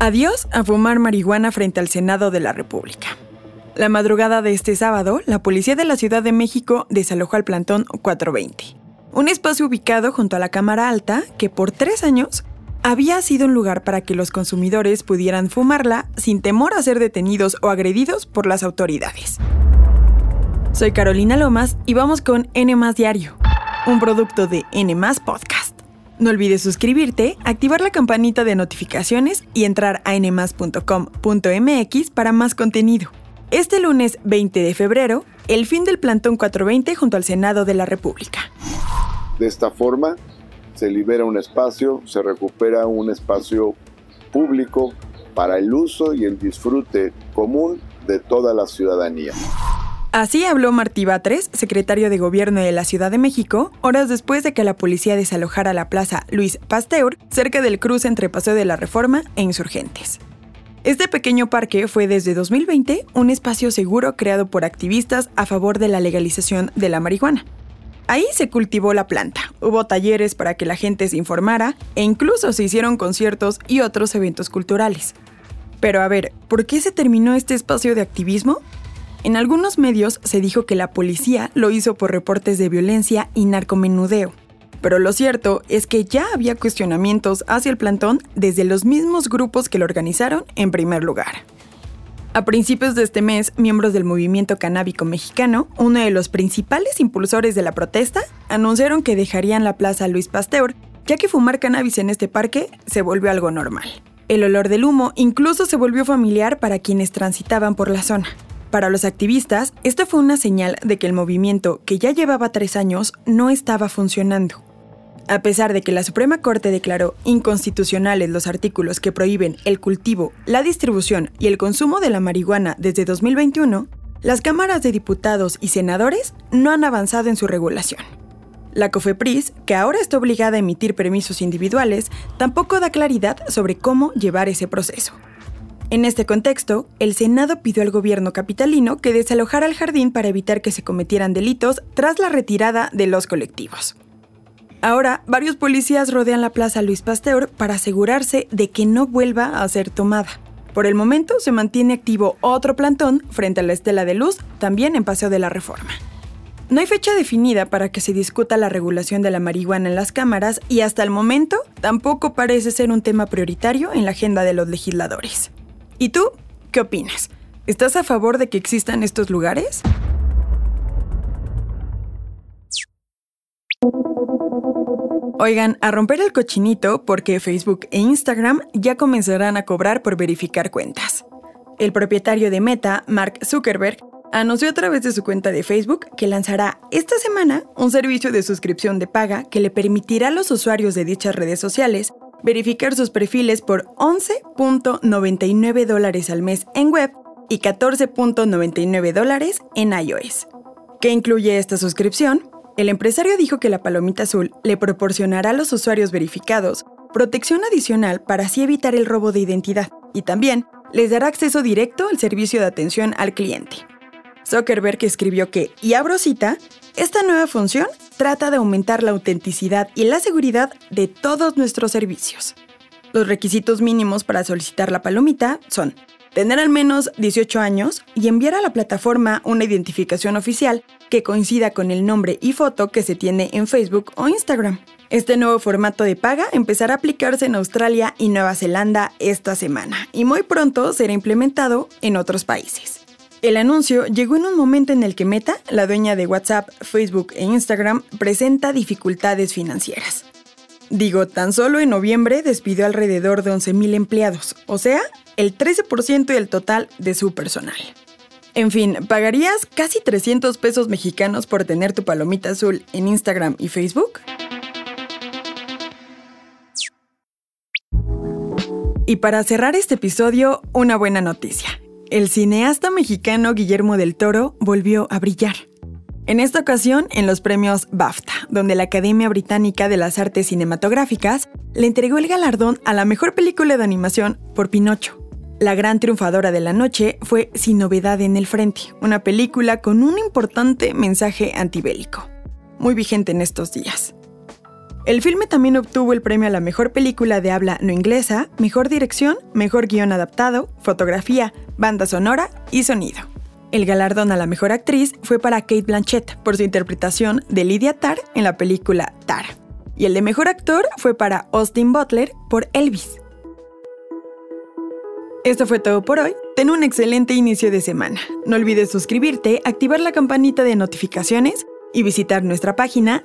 Adiós a fumar marihuana frente al Senado de la República. La madrugada de este sábado, la policía de la Ciudad de México desalojó al plantón 420, un espacio ubicado junto a la Cámara Alta que por tres años había sido un lugar para que los consumidores pudieran fumarla sin temor a ser detenidos o agredidos por las autoridades. Soy Carolina Lomas y vamos con N Diario, un producto de N Podcast. No olvides suscribirte, activar la campanita de notificaciones y entrar a nmas.com.mx para más contenido. Este lunes 20 de febrero, el fin del plantón 420 junto al Senado de la República. De esta forma, se libera un espacio, se recupera un espacio público para el uso y el disfrute común de toda la ciudadanía. Así habló Martí Batres, secretario de Gobierno de la Ciudad de México, horas después de que la policía desalojara la plaza Luis Pasteur, cerca del cruce entre Paseo de la Reforma e Insurgentes. Este pequeño parque fue desde 2020 un espacio seguro creado por activistas a favor de la legalización de la marihuana. Ahí se cultivó la planta, hubo talleres para que la gente se informara e incluso se hicieron conciertos y otros eventos culturales. Pero a ver, ¿por qué se terminó este espacio de activismo? En algunos medios se dijo que la policía lo hizo por reportes de violencia y narcomenudeo. Pero lo cierto es que ya había cuestionamientos hacia el plantón desde los mismos grupos que lo organizaron en primer lugar. A principios de este mes, miembros del movimiento canábico mexicano, uno de los principales impulsores de la protesta, anunciaron que dejarían la plaza Luis Pasteur, ya que fumar cannabis en este parque se volvió algo normal. El olor del humo incluso se volvió familiar para quienes transitaban por la zona. Para los activistas, esto fue una señal de que el movimiento, que ya llevaba tres años, no estaba funcionando. A pesar de que la Suprema Corte declaró inconstitucionales los artículos que prohíben el cultivo, la distribución y el consumo de la marihuana desde 2021, las cámaras de diputados y senadores no han avanzado en su regulación. La COFEPRIS, que ahora está obligada a emitir permisos individuales, tampoco da claridad sobre cómo llevar ese proceso. En este contexto, el Senado pidió al gobierno capitalino que desalojara el jardín para evitar que se cometieran delitos tras la retirada de los colectivos. Ahora, varios policías rodean la Plaza Luis Pasteur para asegurarse de que no vuelva a ser tomada. Por el momento se mantiene activo otro plantón frente a la Estela de Luz, también en Paseo de la Reforma. No hay fecha definida para que se discuta la regulación de la marihuana en las cámaras y hasta el momento tampoco parece ser un tema prioritario en la agenda de los legisladores. ¿Y tú? ¿Qué opinas? ¿Estás a favor de que existan estos lugares? Oigan, a romper el cochinito porque Facebook e Instagram ya comenzarán a cobrar por verificar cuentas. El propietario de Meta, Mark Zuckerberg, anunció a través de su cuenta de Facebook que lanzará esta semana un servicio de suscripción de paga que le permitirá a los usuarios de dichas redes sociales verificar sus perfiles por 11.99 dólares al mes en web y 14.99 dólares en iOS. ¿Qué incluye esta suscripción? El empresario dijo que la palomita azul le proporcionará a los usuarios verificados protección adicional para así evitar el robo de identidad y también les dará acceso directo al servicio de atención al cliente. Zuckerberg escribió que, y abro cita, esta nueva función trata de aumentar la autenticidad y la seguridad de todos nuestros servicios. Los requisitos mínimos para solicitar la palomita son tener al menos 18 años y enviar a la plataforma una identificación oficial que coincida con el nombre y foto que se tiene en Facebook o Instagram. Este nuevo formato de paga empezará a aplicarse en Australia y Nueva Zelanda esta semana y muy pronto será implementado en otros países. El anuncio llegó en un momento en el que Meta, la dueña de WhatsApp, Facebook e Instagram, presenta dificultades financieras. Digo, tan solo en noviembre despidió alrededor de 11.000 empleados, o sea, el 13% del total de su personal. En fin, ¿pagarías casi 300 pesos mexicanos por tener tu palomita azul en Instagram y Facebook? Y para cerrar este episodio, una buena noticia el cineasta mexicano Guillermo del Toro volvió a brillar. En esta ocasión en los premios BAFTA, donde la Academia Británica de las Artes Cinematográficas le entregó el galardón a la mejor película de animación por Pinocho. La gran triunfadora de la noche fue Sin novedad en el frente, una película con un importante mensaje antibélico, muy vigente en estos días. El filme también obtuvo el premio a la mejor película de habla no inglesa, mejor dirección, mejor guion adaptado, fotografía, banda sonora y sonido. El galardón a la mejor actriz fue para Kate Blanchett por su interpretación de Lydia Tarr en la película Tar. Y el de mejor actor fue para Austin Butler por Elvis. Esto fue todo por hoy. Ten un excelente inicio de semana. No olvides suscribirte, activar la campanita de notificaciones y visitar nuestra página